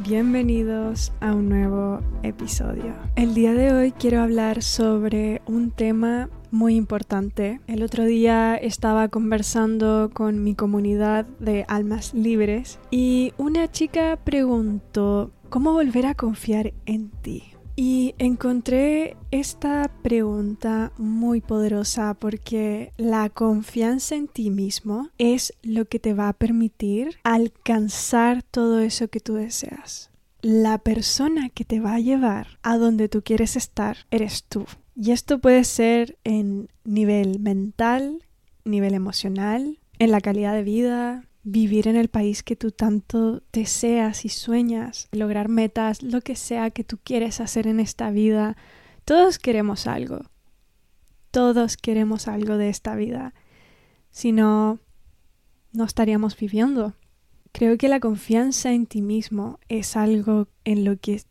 Bienvenidos a un nuevo episodio. El día de hoy quiero hablar sobre un tema muy importante. El otro día estaba conversando con mi comunidad de almas libres y una chica preguntó cómo volver a confiar en ti. Y encontré esta pregunta muy poderosa porque la confianza en ti mismo es lo que te va a permitir alcanzar todo eso que tú deseas. La persona que te va a llevar a donde tú quieres estar eres tú. Y esto puede ser en nivel mental, nivel emocional, en la calidad de vida, vivir en el país que tú tanto deseas y sueñas, lograr metas, lo que sea que tú quieres hacer en esta vida. Todos queremos algo. Todos queremos algo de esta vida. Si no, no estaríamos viviendo. Creo que la confianza en ti mismo es algo en lo que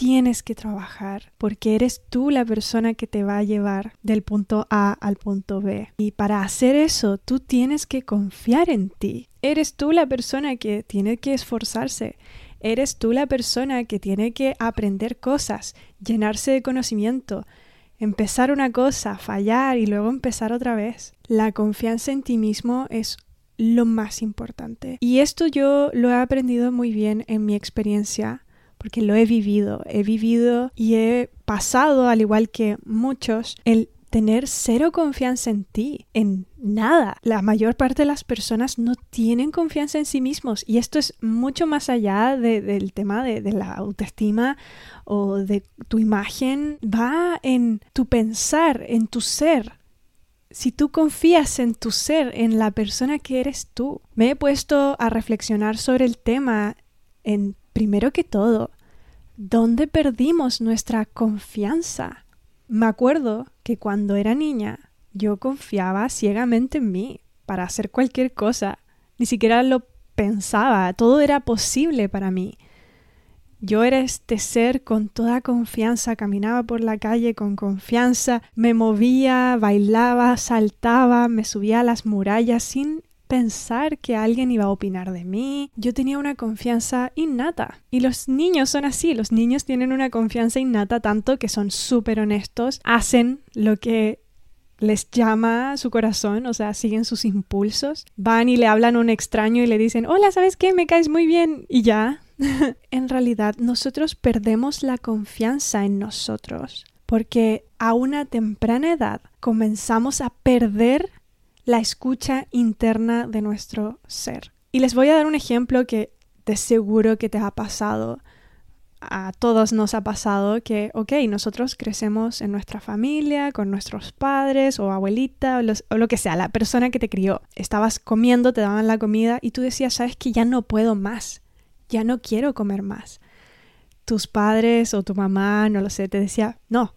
tienes que trabajar porque eres tú la persona que te va a llevar del punto A al punto B. Y para hacer eso, tú tienes que confiar en ti. Eres tú la persona que tiene que esforzarse. Eres tú la persona que tiene que aprender cosas, llenarse de conocimiento, empezar una cosa, fallar y luego empezar otra vez. La confianza en ti mismo es lo más importante. Y esto yo lo he aprendido muy bien en mi experiencia porque lo he vivido, he vivido y he pasado, al igual que muchos, el tener cero confianza en ti, en nada. La mayor parte de las personas no tienen confianza en sí mismos y esto es mucho más allá del tema de, de, la autoestima o de tu imagen. Va en tu pensar, en tu ser. Si tú confías en tu ser, en la persona que eres tú. Me he puesto a reflexionar sobre el tema en primero que todo, ¿dónde perdimos nuestra confianza? Me acuerdo que cuando era niña yo confiaba ciegamente en mí para hacer cualquier cosa. Ni siquiera lo pensaba, todo era posible para mí. Yo era este ser con toda confianza, caminaba por la calle con confianza, me movía, bailaba, saltaba, me subía a las murallas sin pensar que alguien iba a opinar de mí. Yo tenía una confianza innata. Y los niños son así, los niños tienen una confianza innata tanto que son súper honestos, hacen lo que les llama su corazón, o sea, siguen sus impulsos, van y le hablan a un extraño y le dicen, hola, ¿sabes qué? Me caes muy bien. Y ya. en realidad, nosotros perdemos la confianza en nosotros porque a una temprana edad comenzamos a perder la escucha interna de nuestro ser. Y les voy a dar un ejemplo que de seguro que te ha pasado. A todos nos ha pasado que, ok, nosotros crecemos en nuestra familia, con nuestros padres o abuelita o, o lo que sea, la persona que te crió. Estabas comiendo, te daban la comida y tú decías, sabes que ya no puedo más, ya no quiero comer más. Tus padres o tu mamá, no lo sé, te decía, no,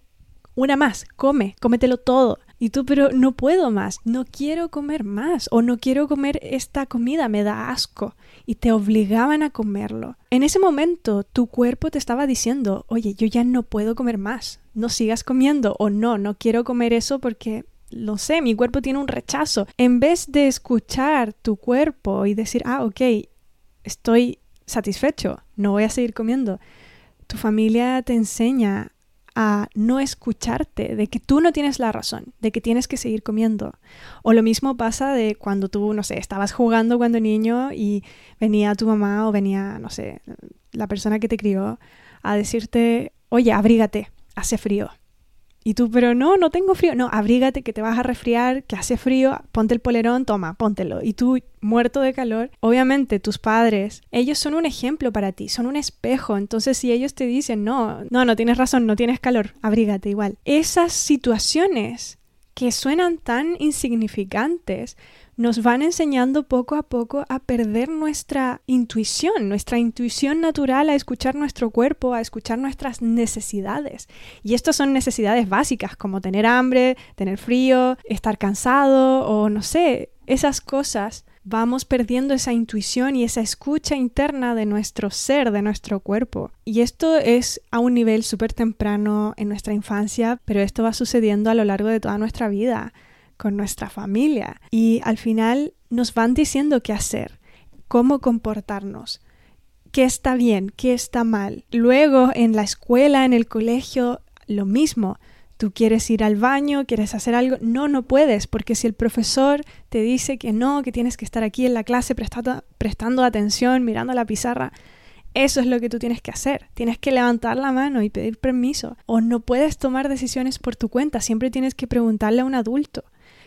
una más, come, cómetelo todo. Y tú, pero no puedo más, no quiero comer más o no quiero comer esta comida, me da asco. Y te obligaban a comerlo. En ese momento tu cuerpo te estaba diciendo, oye, yo ya no puedo comer más, no sigas comiendo o no, no quiero comer eso porque lo sé, mi cuerpo tiene un rechazo. En vez de escuchar tu cuerpo y decir, ah, ok, estoy satisfecho, no voy a seguir comiendo, tu familia te enseña a no escucharte, de que tú no tienes la razón, de que tienes que seguir comiendo. O lo mismo pasa de cuando tú, no sé, estabas jugando cuando niño y venía tu mamá o venía, no sé, la persona que te crió a decirte, oye, abrígate, hace frío. Y tú, pero no, no tengo frío. No, abrígate que te vas a resfriar, que hace frío, ponte el polerón, toma, póntelo. Y tú, muerto de calor, obviamente tus padres, ellos son un ejemplo para ti, son un espejo. Entonces, si ellos te dicen, no, no, no tienes razón, no tienes calor, abrígate igual. Esas situaciones que suenan tan insignificantes nos van enseñando poco a poco a perder nuestra intuición, nuestra intuición natural a escuchar nuestro cuerpo, a escuchar nuestras necesidades. Y estas son necesidades básicas como tener hambre, tener frío, estar cansado o no sé, esas cosas vamos perdiendo esa intuición y esa escucha interna de nuestro ser, de nuestro cuerpo. Y esto es a un nivel súper temprano en nuestra infancia, pero esto va sucediendo a lo largo de toda nuestra vida con nuestra familia y al final nos van diciendo qué hacer, cómo comportarnos, qué está bien, qué está mal. Luego en la escuela, en el colegio, lo mismo. Tú quieres ir al baño, quieres hacer algo, no, no puedes, porque si el profesor te dice que no, que tienes que estar aquí en la clase prestando, atención, mirando la pizarra, eso es lo que tú tienes que hacer. Tienes que levantar la mano y pedir permiso. O no puedes tomar decisiones por tu cuenta. Siempre tienes que preguntarle a un adulto.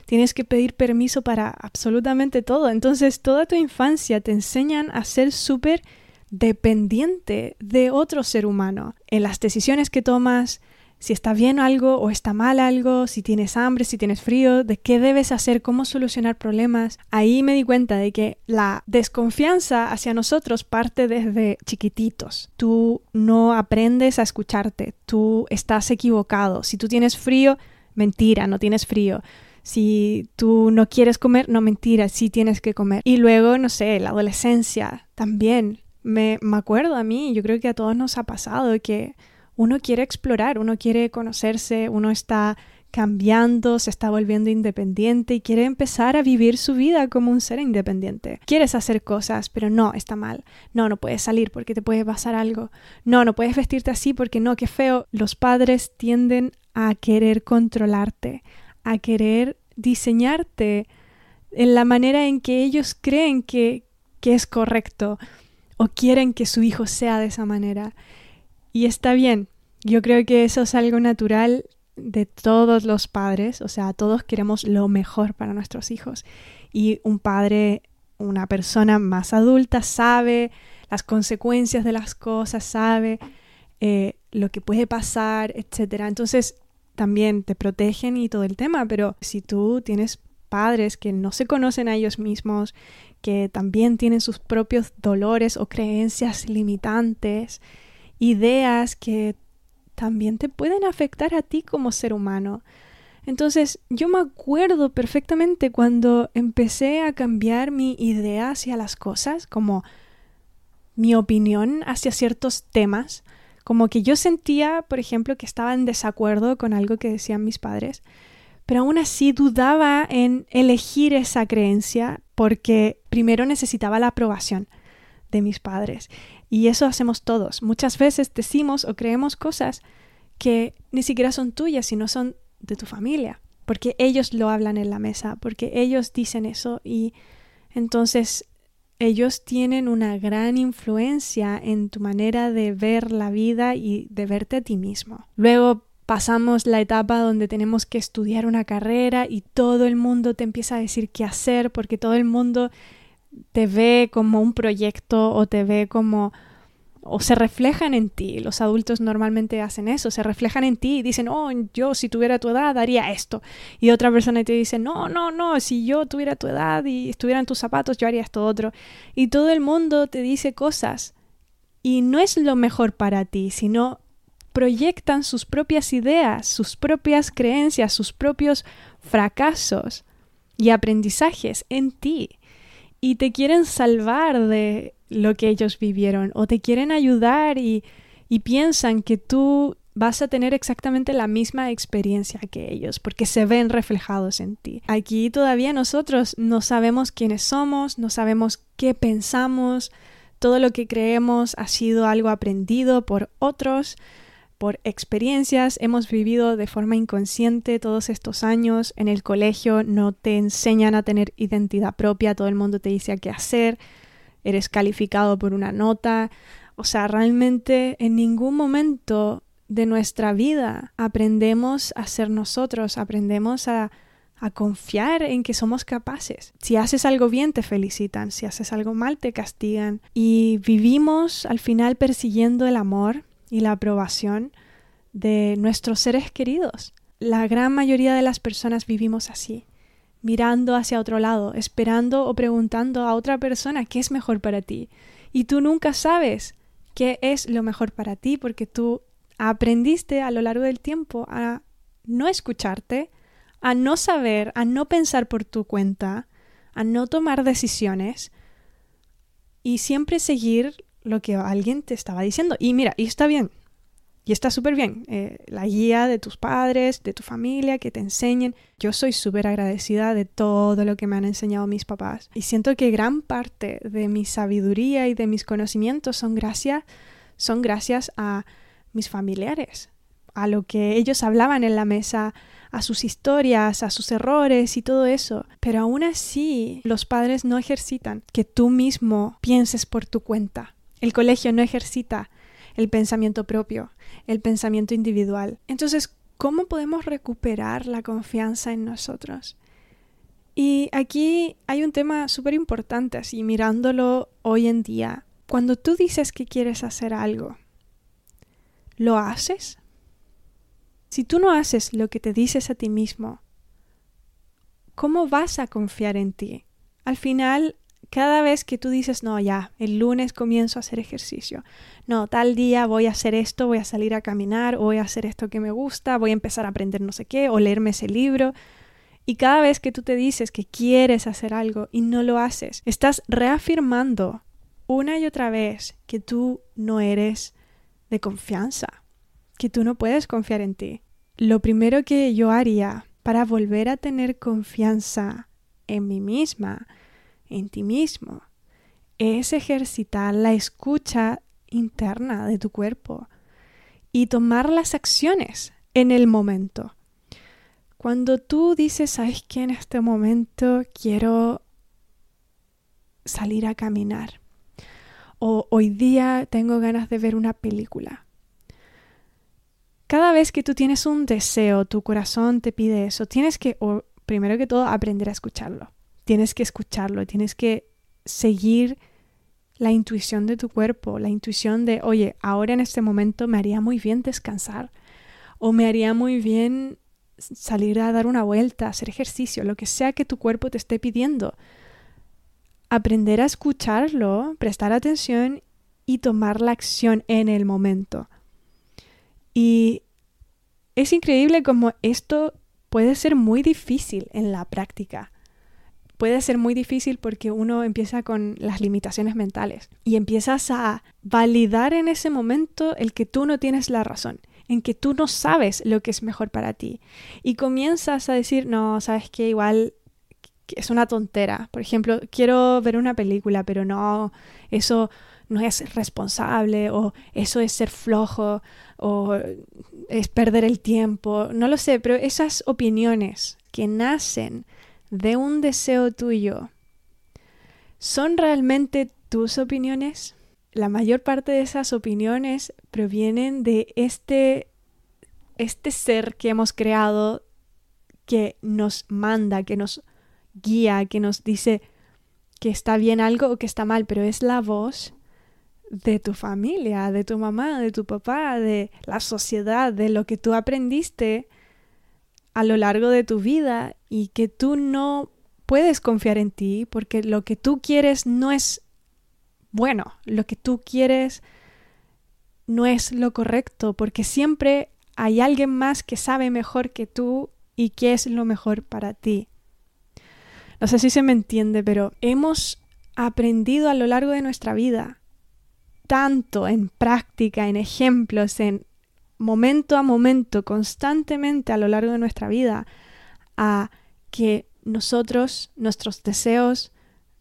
Tienes que pedir permiso para absolutamente todo. Entonces, toda tu infancia te enseñan a ser súper dependiente de otro ser humano. En las decisiones que tomas, si está bien algo o está mal algo, si tienes hambre, si tienes frío, de qué debes hacer, cómo solucionar problemas. Ahí me di cuenta de que la desconfianza hacia nosotros parte desde chiquititos. Tú no aprendes a escucharte, tú estás equivocado. Si tú tienes frío, mentira, no tienes frío. Si tú no quieres comer, no mentira, sí tienes que comer. Y luego, no sé, la adolescencia también. Me, me acuerdo a mí, yo creo que a todos nos ha pasado que uno quiere explorar, uno quiere conocerse, uno está cambiando, se está volviendo independiente y quiere empezar a vivir su vida como un ser independiente. Quieres hacer cosas, pero no, está mal. No, no puedes salir porque te puede pasar algo. No, no puedes vestirte así porque no, qué feo. Los padres tienden a querer controlarte, a querer diseñarte en la manera en que ellos creen que, que es correcto o quieren que su hijo sea de esa manera. Y está bien, yo creo que eso es algo natural de todos los padres, o sea, todos queremos lo mejor para nuestros hijos. Y un padre, una persona más adulta, sabe las consecuencias de las cosas, sabe eh, lo que puede pasar, etc. Entonces, también te protegen y todo el tema, pero si tú tienes padres que no se conocen a ellos mismos, que también tienen sus propios dolores o creencias limitantes, ideas que también te pueden afectar a ti como ser humano. Entonces, yo me acuerdo perfectamente cuando empecé a cambiar mi idea hacia las cosas, como mi opinión hacia ciertos temas, como que yo sentía, por ejemplo, que estaba en desacuerdo con algo que decían mis padres, pero aún así dudaba en elegir esa creencia porque primero necesitaba la aprobación de mis padres. Y eso hacemos todos. Muchas veces decimos o creemos cosas que ni siquiera son tuyas, sino son de tu familia, porque ellos lo hablan en la mesa, porque ellos dicen eso y entonces ellos tienen una gran influencia en tu manera de ver la vida y de verte a ti mismo. Luego pasamos la etapa donde tenemos que estudiar una carrera y todo el mundo te empieza a decir qué hacer porque todo el mundo te ve como un proyecto o te ve como o se reflejan en ti. Los adultos normalmente hacen eso, se reflejan en ti y dicen, oh, yo si tuviera tu edad haría esto. Y otra persona te dice, no, no, no, si yo tuviera tu edad y estuviera en tus zapatos, yo haría esto otro. Y todo el mundo te dice cosas. Y no es lo mejor para ti, sino proyectan sus propias ideas, sus propias creencias, sus propios fracasos y aprendizajes en ti y te quieren salvar de lo que ellos vivieron o te quieren ayudar y, piensan que tú vas a tener exactamente la misma experiencia que ellos, porque se ven reflejados en ti. Aquí todavía nosotros no sabemos quiénes somos, no sabemos qué pensamos, todo lo que creemos ha sido algo aprendido por otros, por experiencias, hemos vivido de forma inconsciente todos estos años, en el colegio no te enseñan a tener identidad propia, todo el mundo te dice a qué hacer, eres calificado por una nota, o sea, realmente en ningún momento de nuestra vida aprendemos a ser nosotros, aprendemos a, a confiar en que somos capaces. Si haces algo bien te felicitan, si haces algo mal te castigan y vivimos al final persiguiendo el amor y la aprobación de nuestros seres queridos. La gran mayoría de las personas vivimos así, mirando hacia otro lado, esperando o preguntando a otra persona qué es mejor para ti. Y tú nunca sabes qué es lo mejor para ti porque tú aprendiste a lo largo del tiempo a no escucharte, a no saber, a no pensar por tu cuenta, a no tomar decisiones y siempre seguir lo que alguien te estaba diciendo. Y mira, y está bien. Y está súper bien, eh, la guía de tus padres, de tu familia, que te enseñen. Yo soy súper agradecida de todo lo que me han enseñado mis papás. Y siento que gran parte de mi sabiduría y de mis conocimientos son gracias, son gracias a mis familiares, a lo que ellos hablaban en la mesa, a sus historias, a sus errores y todo eso. Pero aún así, los padres no ejercitan que tú mismo pienses por tu cuenta. El colegio no ejercita el pensamiento propio, el pensamiento individual. Entonces, ¿cómo podemos recuperar la confianza en nosotros? Y aquí hay un tema súper importante, así mirándolo hoy en día. Cuando tú dices que quieres hacer algo, ¿lo haces? Si tú no haces lo que te dices a ti mismo, ¿cómo vas a confiar en ti? Al final, cada vez que tú dices, no, ya, el lunes comienzo a hacer ejercicio, no, tal día voy a hacer esto, voy a salir a caminar, voy a hacer esto que me gusta, voy a empezar a aprender no sé qué, o leerme ese libro. Y cada vez que tú te dices que quieres hacer algo y no lo haces, estás reafirmando una y otra vez que tú no eres de confianza, que tú no puedes confiar en ti. Lo primero que yo haría para volver a tener confianza en mí misma, en ti mismo, es ejercitar la escucha interna de tu cuerpo y tomar las acciones en el momento. Cuando tú dices, ¿sabes qué? En este momento quiero salir a caminar. O hoy día tengo ganas de ver una película. Cada vez que tú tienes un deseo, tu corazón te pide eso, tienes que, primero que todo, aprender a escucharlo. Tienes que escucharlo, tienes que seguir la intuición de tu cuerpo, la intuición de, oye, ahora en este momento me haría muy bien descansar o me haría muy bien salir a dar una vuelta, hacer ejercicio, lo que sea que tu cuerpo te esté pidiendo. Aprender a escucharlo, prestar atención y tomar la acción en el momento. Y es increíble como esto puede ser muy difícil en la práctica puede ser muy difícil porque uno empieza con las limitaciones mentales y empiezas a validar en ese momento el que tú no tienes la razón, en que tú no sabes lo que es mejor para ti. Y comienzas a decir, no, sabes que igual es una tontera. Por ejemplo, quiero ver una película, pero no, eso no es responsable o eso es ser flojo o es perder el tiempo, no lo sé, pero esas opiniones que nacen de un deseo tuyo, ¿son realmente tus opiniones? La mayor parte de esas opiniones provienen de este, este ser que hemos creado que nos manda, que nos guía, que nos dice que está bien algo o que está mal, pero es la voz de tu familia, de tu mamá, de tu papá, de la sociedad, de lo que tú aprendiste a lo largo de tu vida y que tú no puedes confiar en ti porque lo que tú quieres no es bueno, lo que tú quieres no es lo correcto porque siempre hay alguien más que sabe mejor que tú y que es lo mejor para ti. No sé si se me entiende, pero hemos aprendido a lo largo de nuestra vida, tanto en práctica, en ejemplos, en momento a momento, constantemente a lo largo de nuestra vida, a que nosotros, nuestros deseos,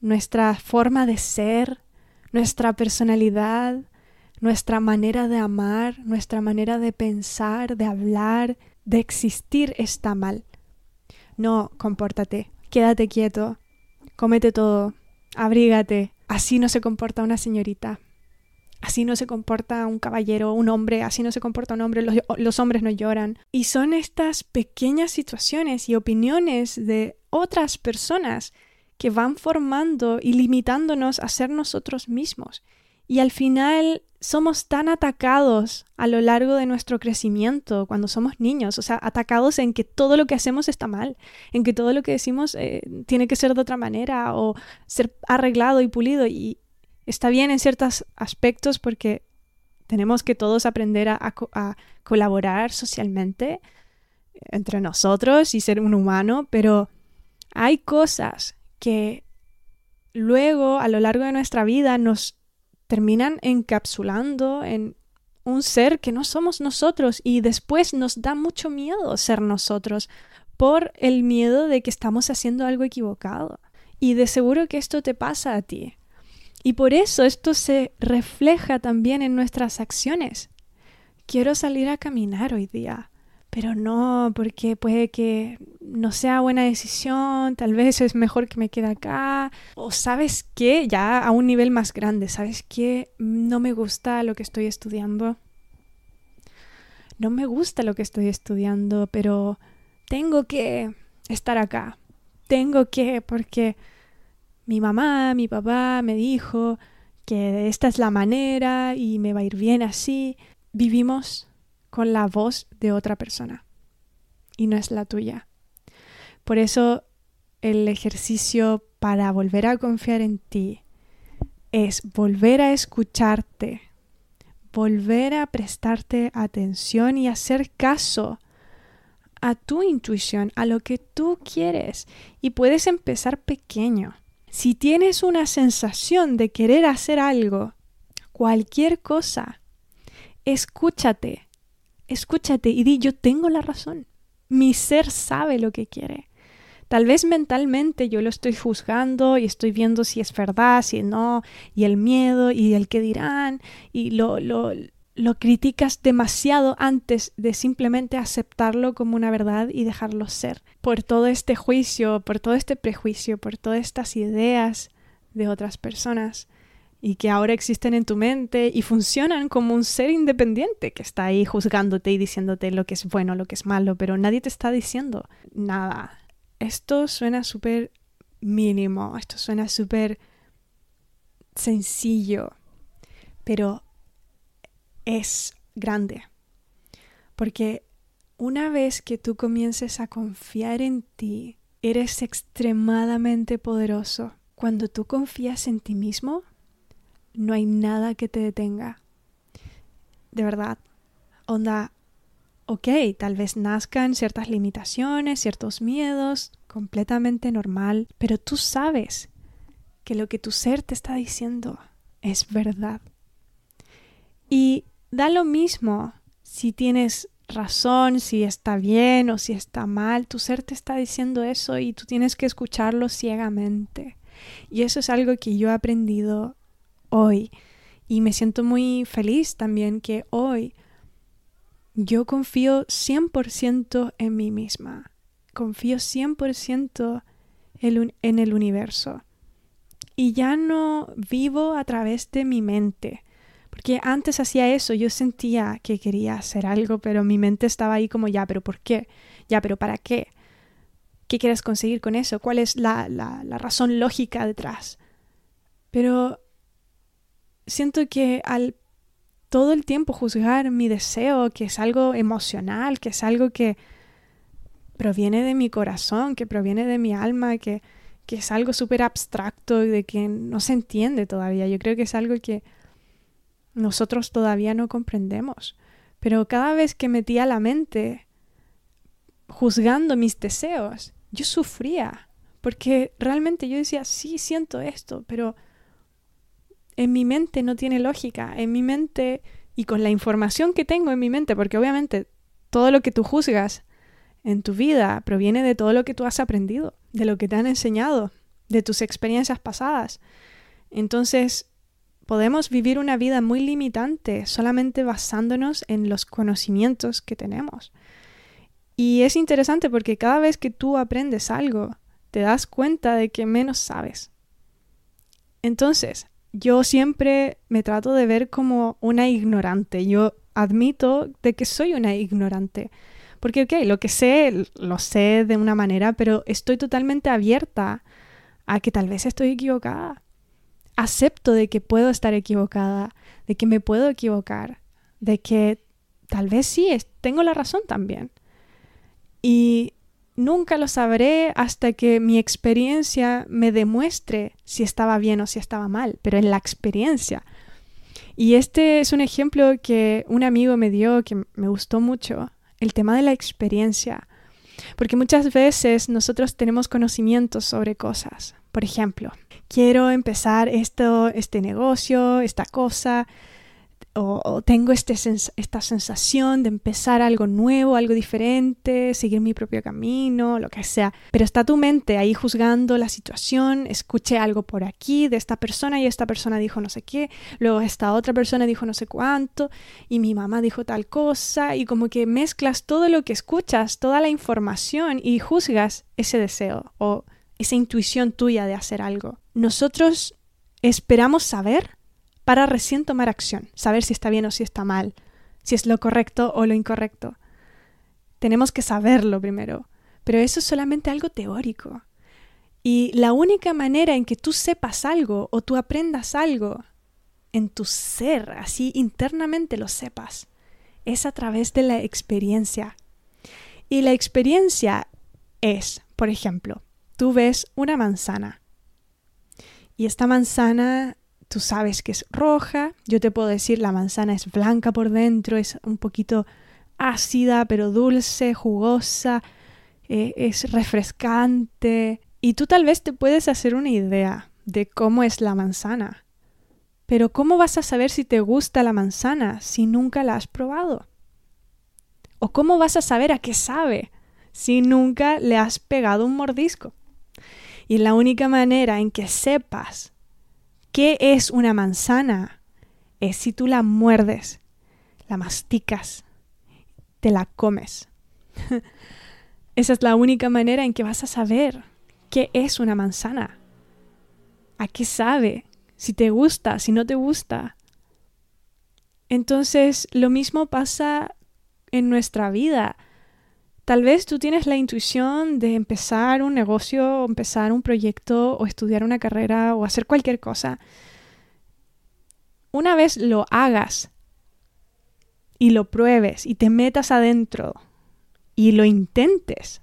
nuestra forma de ser, nuestra personalidad, nuestra manera de amar, nuestra manera de pensar, de hablar, de existir está mal. No, compórtate, quédate quieto, cómete todo, abrígate. Así no se comporta una señorita. Así no se comporta un caballero, un hombre, así no se comporta un hombre, los, hombres no lloran. Y son estas pequeñas situaciones y opiniones de otras personas que van formando y limitándonos a ser nosotros mismos. Y al final somos tan atacados a lo largo de nuestro crecimiento cuando somos niños, o sea, atacados en que todo lo que hacemos está mal, en que todo lo que decimos eh, tiene que ser de otra manera o ser arreglado y pulido. Y, está bien en ciertos aspectos porque tenemos que todos aprender a, colaborar socialmente entre nosotros y ser un humano, pero hay cosas que luego a lo largo de nuestra vida nos terminan encapsulando en un ser que no somos nosotros y después nos da mucho miedo ser nosotros por el miedo de que estamos haciendo algo equivocado. Y de seguro que esto te pasa a ti. Y por eso esto se refleja también en nuestras acciones. Quiero salir a caminar hoy día, pero no porque puede que no sea buena decisión, tal vez es mejor que me quede acá, o sabes qué, ya a un nivel más grande, sabes qué, no me gusta lo que estoy estudiando. No me gusta lo que estoy estudiando, pero tengo que estar acá. Tengo que, porque mi mamá, mi papá me dijo que esta es la manera y me va a ir bien así. Vivimos con la voz de otra persona y no es la tuya. Por eso el ejercicio para volver a confiar en ti es volver a escucharte, volver a prestarte atención y hacer caso a tu intuición, a lo que tú quieres. Y puedes empezar pequeño. Si tienes una sensación de querer hacer algo, cualquier cosa, escúchate, escúchate y di yo tengo la razón. Mi ser sabe lo que quiere. Tal vez mentalmente yo lo estoy juzgando y estoy viendo si es verdad, si no, y el miedo y el que dirán, y lo, lo, lo criticas demasiado antes de simplemente aceptarlo como una verdad y dejarlo ser. Por todo este juicio, por todo este prejuicio, por todas estas ideas de otras personas y que ahora existen en tu mente y funcionan como un ser independiente que está ahí juzgándote y diciéndote lo que es bueno, lo que es malo, pero nadie te está diciendo nada. Esto suena súper mínimo, esto suena súper sencillo, pero es grande. Porque una vez que tú comiences a confiar en ti, eres extremadamente poderoso. Cuando tú confías en ti mismo, no hay nada que te detenga. De verdad. Onda, ok, tal vez nazcan ciertas limitaciones, ciertos miedos, completamente normal, pero tú sabes que lo que tu ser te está diciendo es verdad. Y Da lo mismo si tienes razón, si está bien o si está mal. Tu ser te está diciendo eso y tú tienes que escucharlo ciegamente. Y eso es algo que yo he aprendido hoy. Y me siento muy feliz también que hoy yo confío 100% en mí misma. Confío 100% en el universo. Y ya no vivo a través de mi mente. Porque antes hacía eso, yo sentía que quería hacer algo, pero mi mente estaba ahí como, ya, pero ¿por qué? Ya, pero ¿para qué? ¿Qué quieres conseguir con eso? ¿Cuál es la, la, razón lógica detrás? Pero siento que al todo el tiempo juzgar mi deseo, que es algo emocional, que es algo que proviene de mi corazón, que proviene de mi alma, que, que es algo súper abstracto de que no se entiende todavía. Yo creo que es algo que nosotros todavía no comprendemos. Pero cada vez que metía la mente juzgando mis deseos, yo sufría, porque realmente yo decía, sí, siento esto, pero en mi mente no tiene lógica, en mi mente y con la información que tengo en mi mente, porque obviamente todo lo que tú juzgas en tu vida proviene de todo lo que tú has aprendido, de lo que te han enseñado, de tus experiencias pasadas. Entonces, podemos vivir una vida muy limitante solamente basándonos en los conocimientos que tenemos. Y es interesante porque cada vez que tú aprendes algo, te das cuenta de que menos sabes. Entonces, yo siempre me trato de ver como una ignorante. Yo admito de que soy una ignorante. Porque, ok, lo que sé, lo sé de una manera, pero estoy totalmente abierta a que tal vez estoy equivocada acepto de que puedo estar equivocada, de que me puedo equivocar, de que tal vez sí, tengo la razón también. Y nunca lo sabré hasta que mi experiencia me demuestre si estaba bien o si estaba mal, pero en la experiencia. Y este es un ejemplo que un amigo me dio que me gustó mucho, el tema de la experiencia. Porque muchas veces nosotros tenemos conocimientos sobre cosas. Por ejemplo, quiero empezar esto, este negocio, esta cosa. o, tengo este esta sensación de empezar algo nuevo, algo diferente, seguir mi propio camino, lo que sea. Pero está tu mente ahí juzgando la situación, escuché algo por aquí de esta persona y esta persona dijo no sé qué, luego esta otra persona dijo no sé cuánto y mi mamá dijo tal cosa y como que mezclas todo lo que escuchas, toda la información y juzgas ese deseo o esa intuición tuya de hacer algo. Nosotros esperamos saber para recién tomar acción, saber si está bien o si está mal, si es lo correcto o lo incorrecto. Tenemos que saberlo primero, pero eso es solamente algo teórico. Y la única manera en que tú sepas algo o tú aprendas algo en tu ser, así internamente lo sepas, es a través de la experiencia. Y la experiencia es, por ejemplo, tú ves una manzana y esta manzana tú sabes que es roja, yo te puedo decir la manzana es blanca por dentro, es un poquito ácida pero dulce, jugosa, eh, es refrescante y tú tal vez te puedes hacer una idea de cómo es la manzana. Pero ¿cómo vas a saber si te gusta la manzana si nunca la has probado? ¿O cómo vas a saber a qué sabe si nunca le has pegado un mordisco? Y la única manera en que sepas ¿Qué es una manzana? Es si tú la muerdes, la masticas, te la comes. Esa es la única manera en que vas a saber qué es una manzana. ¿A qué sabe? Si te gusta, si no te gusta. Entonces, lo mismo pasa en nuestra vida. Tal vez tú tienes la intuición de empezar un negocio, o empezar un proyecto, o estudiar una carrera, o hacer cualquier cosa. Una vez lo hagas y lo pruebes y te metas adentro y lo intentes,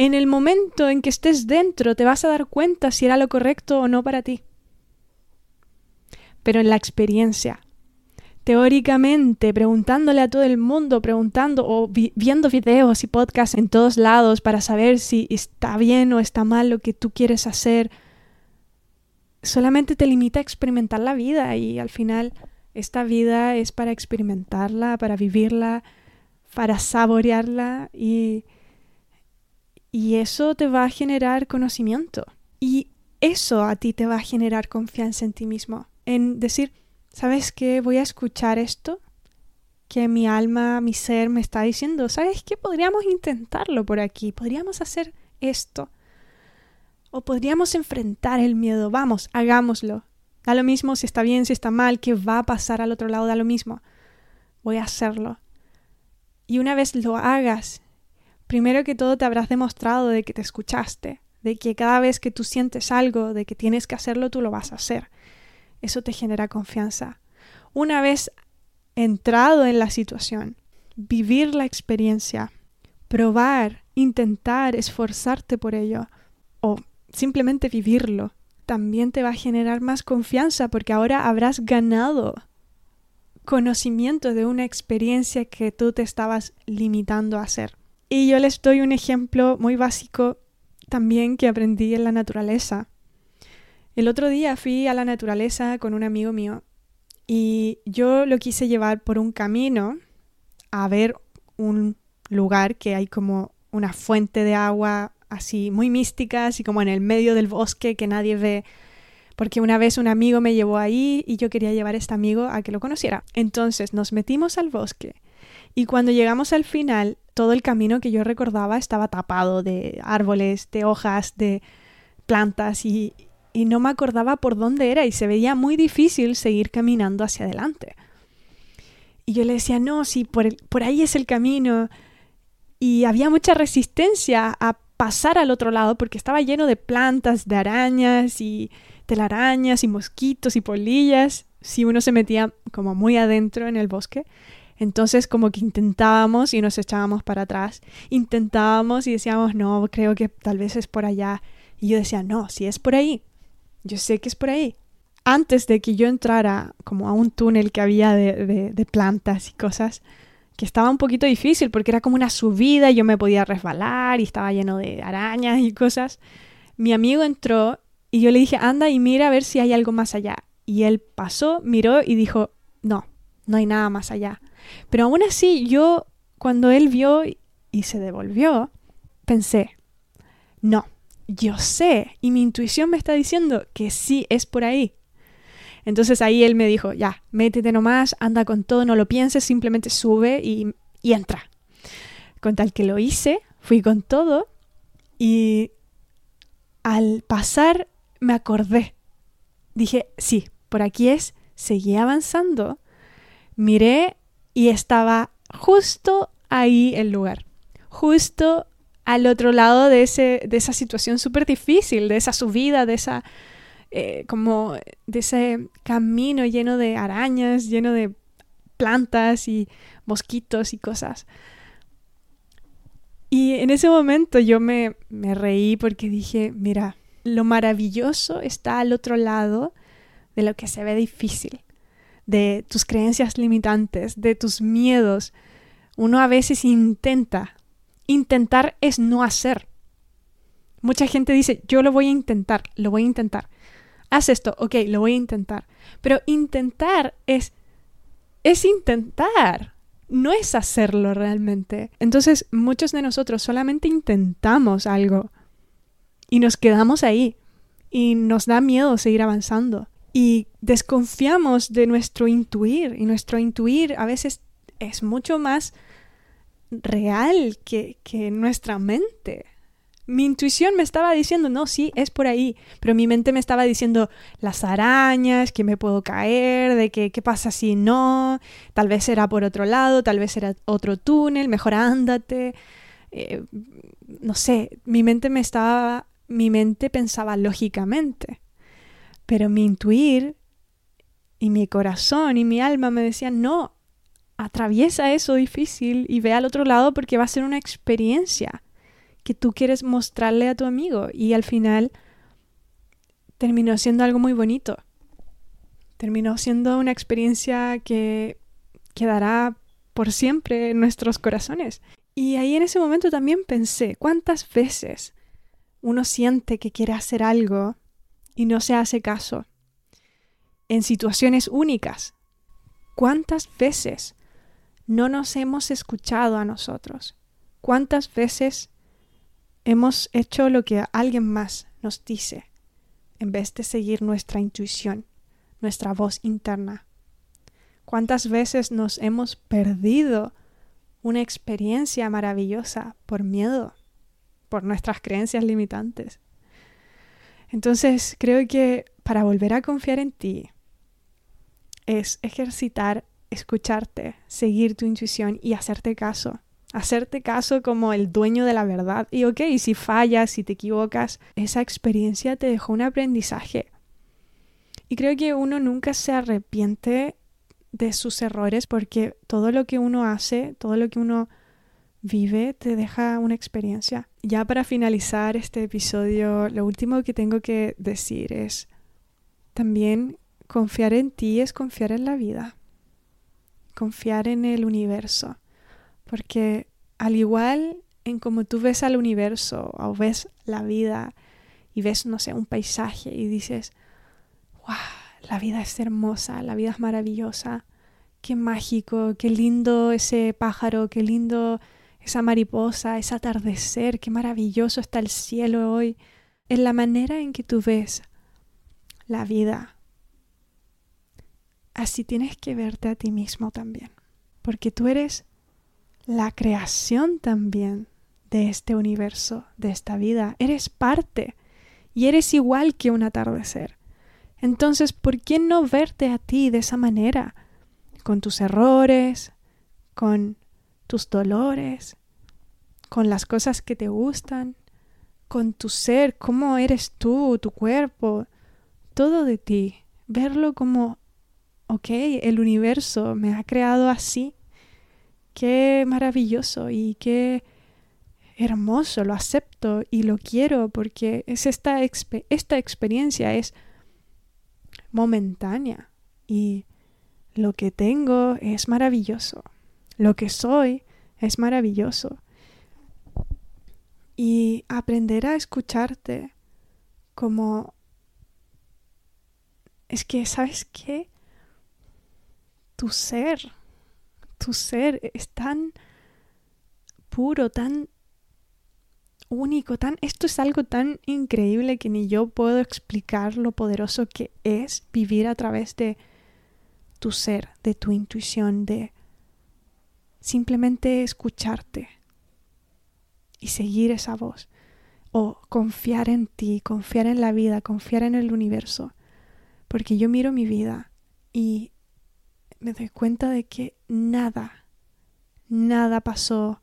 en el momento en que estés dentro te vas a dar cuenta si era lo correcto o no para ti. Pero en la experiencia, teóricamente, preguntándole a todo el mundo, preguntando o viendo videos y podcasts en todos lados para saber si está bien o está mal lo que tú quieres hacer, solamente te limita a experimentar la vida y al final esta vida es para experimentarla, para vivirla, para saborearla y, y eso te va a generar conocimiento. Y eso a ti te va a generar confianza en ti mismo, en decir, ¿sabes qué? Voy a escuchar esto que mi alma, mi ser me está diciendo. ¿Sabes qué? Podríamos intentarlo por aquí, podríamos hacer esto. O podríamos enfrentar el miedo. Vamos, hagámoslo. Da lo mismo si está bien, si está mal, qué va a pasar al otro lado, da lo mismo. Voy a hacerlo. Y una vez lo hagas, primero que todo te habrás demostrado de que te escuchaste, de que cada vez que tú sientes algo, de que tienes que hacerlo, tú lo vas a hacer. Eso te genera confianza. Una vez entrado en la situación, vivir la experiencia, probar, intentar, esforzarte por ello, o simplemente vivirlo, también te va a generar más confianza porque ahora habrás ganado conocimiento de una experiencia que tú te estabas limitando a hacer. Y yo les doy un ejemplo muy básico también que aprendí en la naturaleza. El otro día fui a la naturaleza con un amigo mío y yo lo quise llevar por un camino a ver un lugar que hay como una fuente de agua así muy mística, así como en el medio del bosque que nadie ve. Porque una vez un amigo me llevó ahí y yo quería llevar a este amigo a que lo conociera. Entonces nos metimos al bosque y cuando llegamos al final, todo el camino que yo recordaba estaba tapado de árboles, de hojas, de plantas y, y no me acordaba por dónde era y se veía muy difícil seguir caminando hacia adelante. Y yo le decía, no, sí, por, por ahí es el camino. Y había mucha resistencia a pasar al otro lado porque estaba lleno de plantas, de arañas y telarañas y mosquitos y polillas. Si uno se metía como muy adentro en el bosque. Entonces como que intentábamos y nos echábamos para atrás. Intentábamos y decíamos, no, creo que tal vez es por allá. Y yo decía, no, si es por ahí, yo sé que es por ahí. Antes de que yo entrara como a un túnel que había de, de, plantas y cosas, que estaba un poquito difícil porque era como una subida y yo me podía resbalar y estaba lleno de arañas y cosas. Mi amigo entró y yo le dije, anda y mira a ver si hay algo más allá. Y él pasó, miró y dijo, no, no hay nada más allá. Pero aún así, yo, cuando él vio y se devolvió, pensé, no, yo sé, y mi intuición me está diciendo que sí es por ahí. Entonces ahí él me dijo, ya, métete nomás, anda con todo, no lo pienses, simplemente sube y, y entra. Con tal que lo hice, fui con todo y al pasar me acordé. Dije, sí, por aquí es, seguí avanzando, miré y estaba justo ahí el lugar, justo al otro lado de, ese, de esa situación súper difícil, de esa subida, de esa eh, como de ese camino lleno de arañas, lleno de plantas y mosquitos y cosas. Y en ese momento yo me, me reí porque dije, mira, lo maravilloso está al otro lado de lo que se ve difícil, de tus creencias limitantes, de tus miedos. Uno a veces intenta. Intentar es no hacer. Mucha gente dice, yo lo voy a intentar, lo voy a intentar haz esto, ok, lo voy a intentar. Pero intentar es, es intentar, no es hacerlo realmente. Entonces muchos de nosotros solamente intentamos algo y nos quedamos ahí y nos da miedo seguir avanzando y desconfiamos de nuestro intuir y nuestro intuir a veces es mucho más real que, que nuestra mente mi intuición me estaba diciendo, no, sí, es por ahí, pero mi mente me estaba diciendo las arañas, que me puedo caer, de que qué pasa si no, tal vez era por otro lado, tal vez era otro túnel, mejor ándate. Eh, no sé, mi mente me estaba, mi mente pensaba lógicamente, pero mi intuir y mi corazón y mi alma me decían, no, atraviesa eso difícil y ve al otro lado porque va a ser una experiencia que tú quieres mostrarle a tu amigo y al final terminó siendo algo muy bonito. Terminó siendo una experiencia que quedará por siempre en nuestros corazones. Y ahí en ese momento también pensé, ¿cuántas veces uno siente que quiere hacer algo y no se hace caso? En situaciones únicas. ¿Cuántas veces no nos hemos escuchado a nosotros? ¿Cuántas veces Hemos hecho lo que alguien más nos dice, en vez de seguir nuestra intuición, nuestra voz interna. ¿Cuántas veces nos hemos perdido una experiencia maravillosa por miedo, por nuestras creencias limitantes? Entonces, creo que para volver a confiar en ti es ejercitar, escucharte, seguir tu intuición y hacerte caso hacerte caso como el dueño de la verdad. Y ok, si fallas, si te equivocas, esa experiencia te dejó un aprendizaje. Y creo que uno nunca se arrepiente de sus errores porque todo lo que uno hace, todo lo que uno vive, te deja una experiencia. Ya para finalizar este episodio, lo último que tengo que decir es también confiar en ti es confiar en la vida, confiar en el universo porque al igual en como tú ves al universo o ves la vida y ves, no sé, un paisaje y dices, wow, la vida es hermosa, la vida es maravillosa, qué mágico, qué lindo ese pájaro, qué lindo esa mariposa, ese atardecer, qué maravilloso está el cielo hoy. En la manera en que tú ves la vida, así tienes que verte a ti mismo también, porque tú eres la creación también de este universo, de esta vida. Eres parte y eres igual que un atardecer. Entonces, ¿por qué no verte a ti de esa manera? Con tus errores, con tus dolores, con las cosas que te gustan, con tu ser, cómo eres tú, tu cuerpo, todo de ti. Verlo como, ok, el universo me ha creado así qué maravilloso y qué hermoso, lo acepto y lo quiero porque es esta, esta experiencia es momentánea y lo que tengo es maravilloso, lo que soy es maravilloso. Y aprender a escucharte como... Es que, ¿sabes qué? Tu ser, tu ser es tan puro, tan único, tan esto es algo tan increíble que ni yo puedo explicar lo poderoso que es vivir a través de tu ser, de tu intuición, de simplemente escucharte y seguir esa voz o confiar en ti, confiar en la vida, confiar en el universo. Porque yo miro mi vida y me doy cuenta de que nada, nada pasó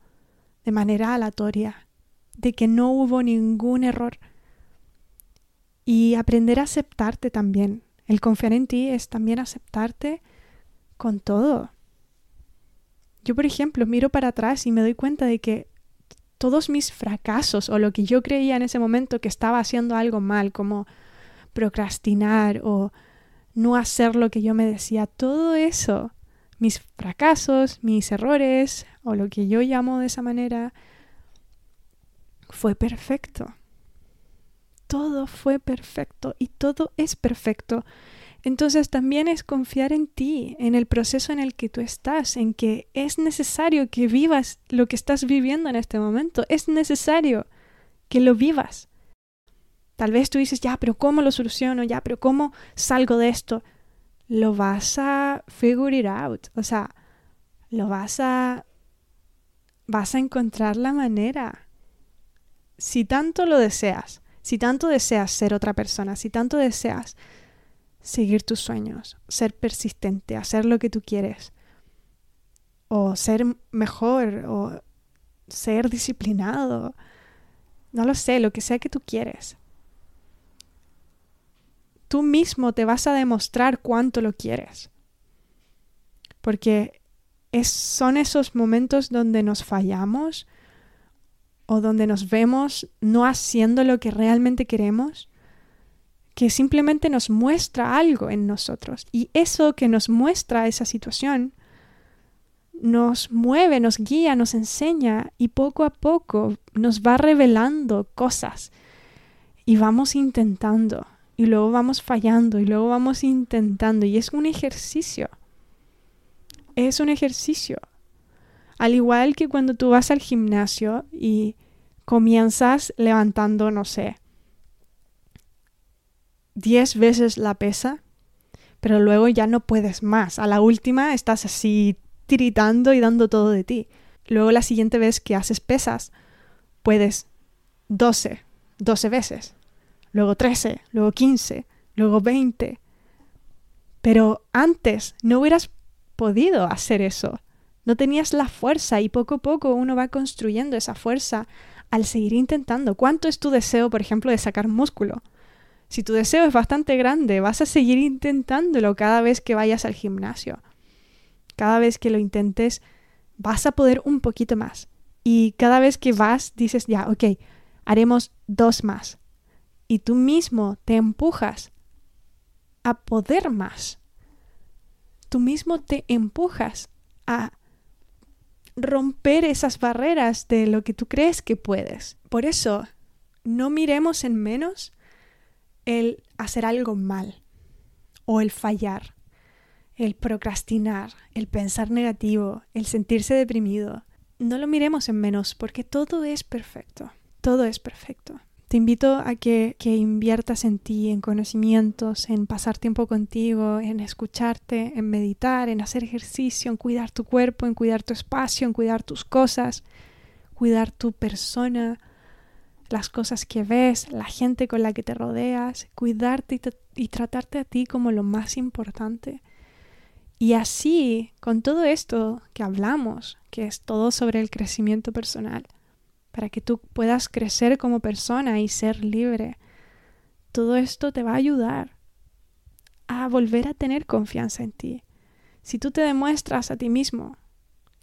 de manera aleatoria, de que no hubo ningún error. Y aprender a aceptarte también. El confiar en ti es también aceptarte con todo. Yo, por ejemplo, miro para atrás y me doy cuenta de que todos mis fracasos o lo que yo creía en ese momento que estaba haciendo algo mal, como procrastinar o no hacer lo que yo me decía, todo eso, mis fracasos, mis errores o lo que yo llamo de esa manera, fue perfecto. Todo fue perfecto y todo es perfecto entonces también es confiar en ti, en el proceso en el que tú estás, en que es necesario que vivas lo que estás viviendo en este momento, es necesario que lo vivas. Tal vez tú dices, ya, pero ¿cómo lo soluciono? Ya, pero ¿cómo salgo de esto? Lo vas a figure it out, o sea, lo vas a vas a encontrar la manera. Si tanto lo deseas, si tanto deseas ser otra persona, si tanto deseas seguir tus sueños, ser persistente, hacer lo que tú quieres, o ser mejor, o ser disciplinado, no lo sé, lo que sea que tú quieres. Tú mismo te vas a demostrar cuánto lo quieres. Porque es, son esos momentos donde nos fallamos o donde nos vemos no haciendo lo que realmente queremos que simplemente nos muestra algo en nosotros. Y eso que nos muestra esa situación nos mueve, nos guía, nos enseña y poco a poco nos va revelando cosas. Y vamos intentando, y luego vamos fallando, y luego vamos intentando. Y es un ejercicio. Es un ejercicio. Al igual que cuando tú vas al gimnasio y comienzas levantando, no sé, 10 veces la pesa, pero luego ya no puedes más. A la última estás así tiritando y dando todo de ti. Luego la siguiente vez que haces pesas, puedes 12, 12 veces, luego 13, luego 15, luego 20. Pero antes no hubieras podido hacer eso. No tenías la fuerza y poco a poco uno va construyendo esa fuerza al seguir intentando. ¿Cuánto es tu deseo, por ejemplo, de sacar músculo? Si tu deseo es bastante grande, vas a seguir intentándolo cada vez que vayas al gimnasio. Cada vez que lo intentes, vas a poder un poquito más. Y cada vez que vas, dices, ya, ok, haremos dos más. Y tú mismo te empujas a poder más. Tú mismo te empujas a romper esas barreras de lo que tú crees que puedes. Por eso, no miremos en menos el hacer algo mal o el fallar, el procrastinar, el pensar negativo, el sentirse deprimido. No lo miremos en menos porque todo es perfecto, todo es perfecto. Te invito a que, inviertas en ti, en conocimientos, en pasar tiempo contigo, en escucharte, en meditar, en hacer ejercicio, en cuidar tu cuerpo, en cuidar tu espacio, en cuidar tus cosas, cuidar tu persona, las cosas que ves, la gente con la que te rodeas, cuidarte y, tratarte a ti como lo más importante. Y así, con todo esto que hablamos, que es todo sobre el crecimiento personal, para que tú puedas crecer como persona y ser libre, todo esto te va a ayudar a volver a tener confianza en ti. Si tú te demuestras a ti mismo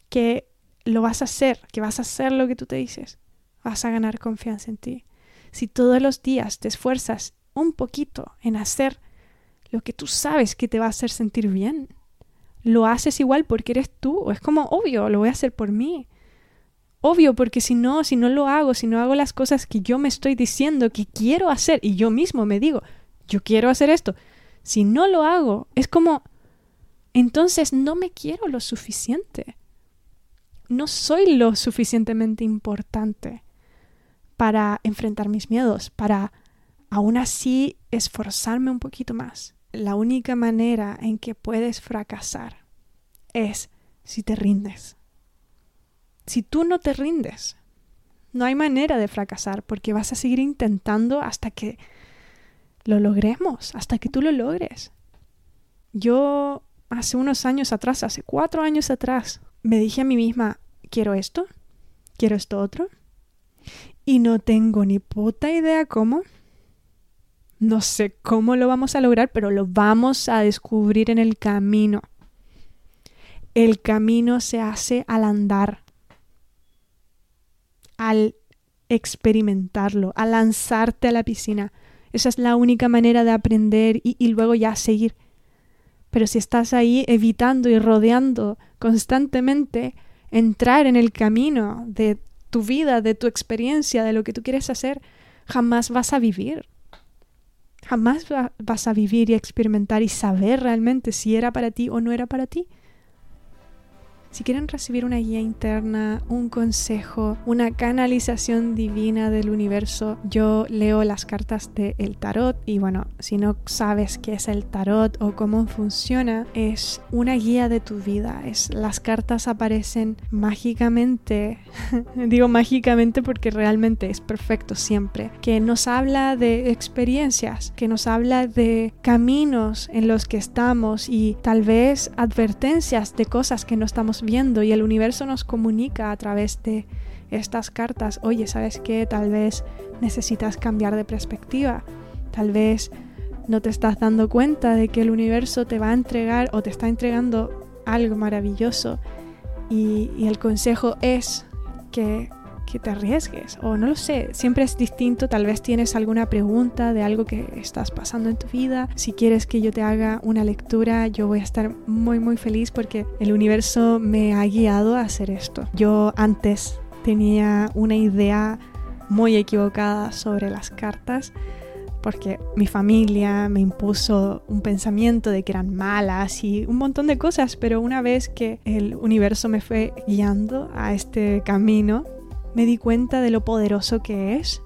que lo vas a hacer, que vas a hacer lo que tú te dices, vas a ganar confianza en ti. Si todos los días te esfuerzas un poquito en hacer lo que tú sabes que te va a hacer sentir bien, lo haces igual porque eres tú. Es como obvio, lo voy a hacer por mí. Obvio, porque si no, si no lo hago, si no hago las cosas que yo me estoy diciendo que quiero hacer y yo mismo me digo, yo quiero hacer esto, si no lo hago, es como entonces no me quiero lo suficiente. No soy lo suficientemente importante para enfrentar mis miedos, para aún así esforzarme un poquito más. La única manera en que puedes fracasar es si te rindes. Si tú no te rindes, no hay manera de fracasar porque vas a seguir intentando hasta que lo logremos, hasta que tú lo logres. Yo hace unos años atrás, hace cuatro años atrás, me dije a mí misma, quiero esto, quiero esto otro, y no tengo ni puta idea cómo. No sé cómo lo vamos a lograr, pero lo vamos a descubrir en el camino. El camino se hace al andar, al experimentarlo, al lanzarte a la piscina. Esa es la única manera de aprender y, y luego ya seguir. Pero si estás ahí evitando y rodeando constantemente entrar en el camino de tu vida, de tu experiencia, de lo que tú quieres hacer, jamás vas a vivir. Jamás vas a vivir y experimentar y saber realmente si era para ti o no era para ti. Si quieren recibir una guía interna, un consejo, una canalización divina del universo, yo leo las cartas del el tarot y bueno, si no sabes qué es el tarot o cómo funciona, es una guía de tu vida. Es las cartas aparecen mágicamente, digo mágicamente porque realmente es perfecto siempre, que nos habla de experiencias, que nos habla de caminos en los que estamos y tal vez advertencias de cosas que no estamos viendo y el universo nos comunica a través de estas cartas, oye, ¿sabes qué? Tal vez necesitas cambiar de perspectiva, tal vez no te estás dando cuenta de que el universo te va a entregar o te está entregando algo maravilloso y, y el consejo es que te arriesgues o no lo sé, siempre es distinto, tal vez tienes alguna pregunta de algo que estás pasando en tu vida, si quieres que yo te haga una lectura, yo voy a estar muy muy feliz porque el universo me ha guiado a hacer esto. Yo antes tenía una idea muy equivocada sobre las cartas porque mi familia me impuso un pensamiento de que eran malas y un montón de cosas, pero una vez que el universo me fue guiando a este camino, me di cuenta de lo poderoso que es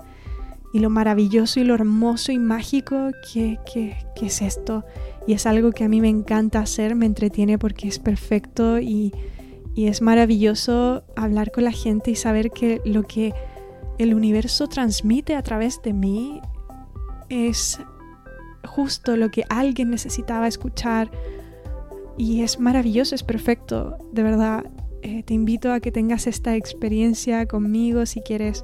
y lo maravilloso y lo hermoso y mágico que, es esto. Y es algo que a mí me encanta hacer, me entretiene porque es perfecto y, y es maravilloso hablar con la gente y saber que lo que el universo transmite a través de mí es justo lo que alguien necesitaba escuchar y es maravilloso, es perfecto, de verdad. Eh, te invito a que tengas esta experiencia conmigo si quieres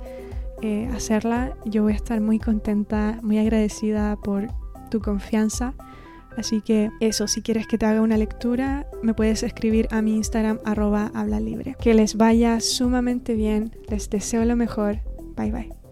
eh, hacerla. Yo voy a estar muy contenta, muy agradecida por tu confianza. Así que eso, si quieres que te haga una lectura, me puedes escribir a mi Instagram arroba habla libre. Que les vaya sumamente bien, les deseo lo mejor. Bye bye.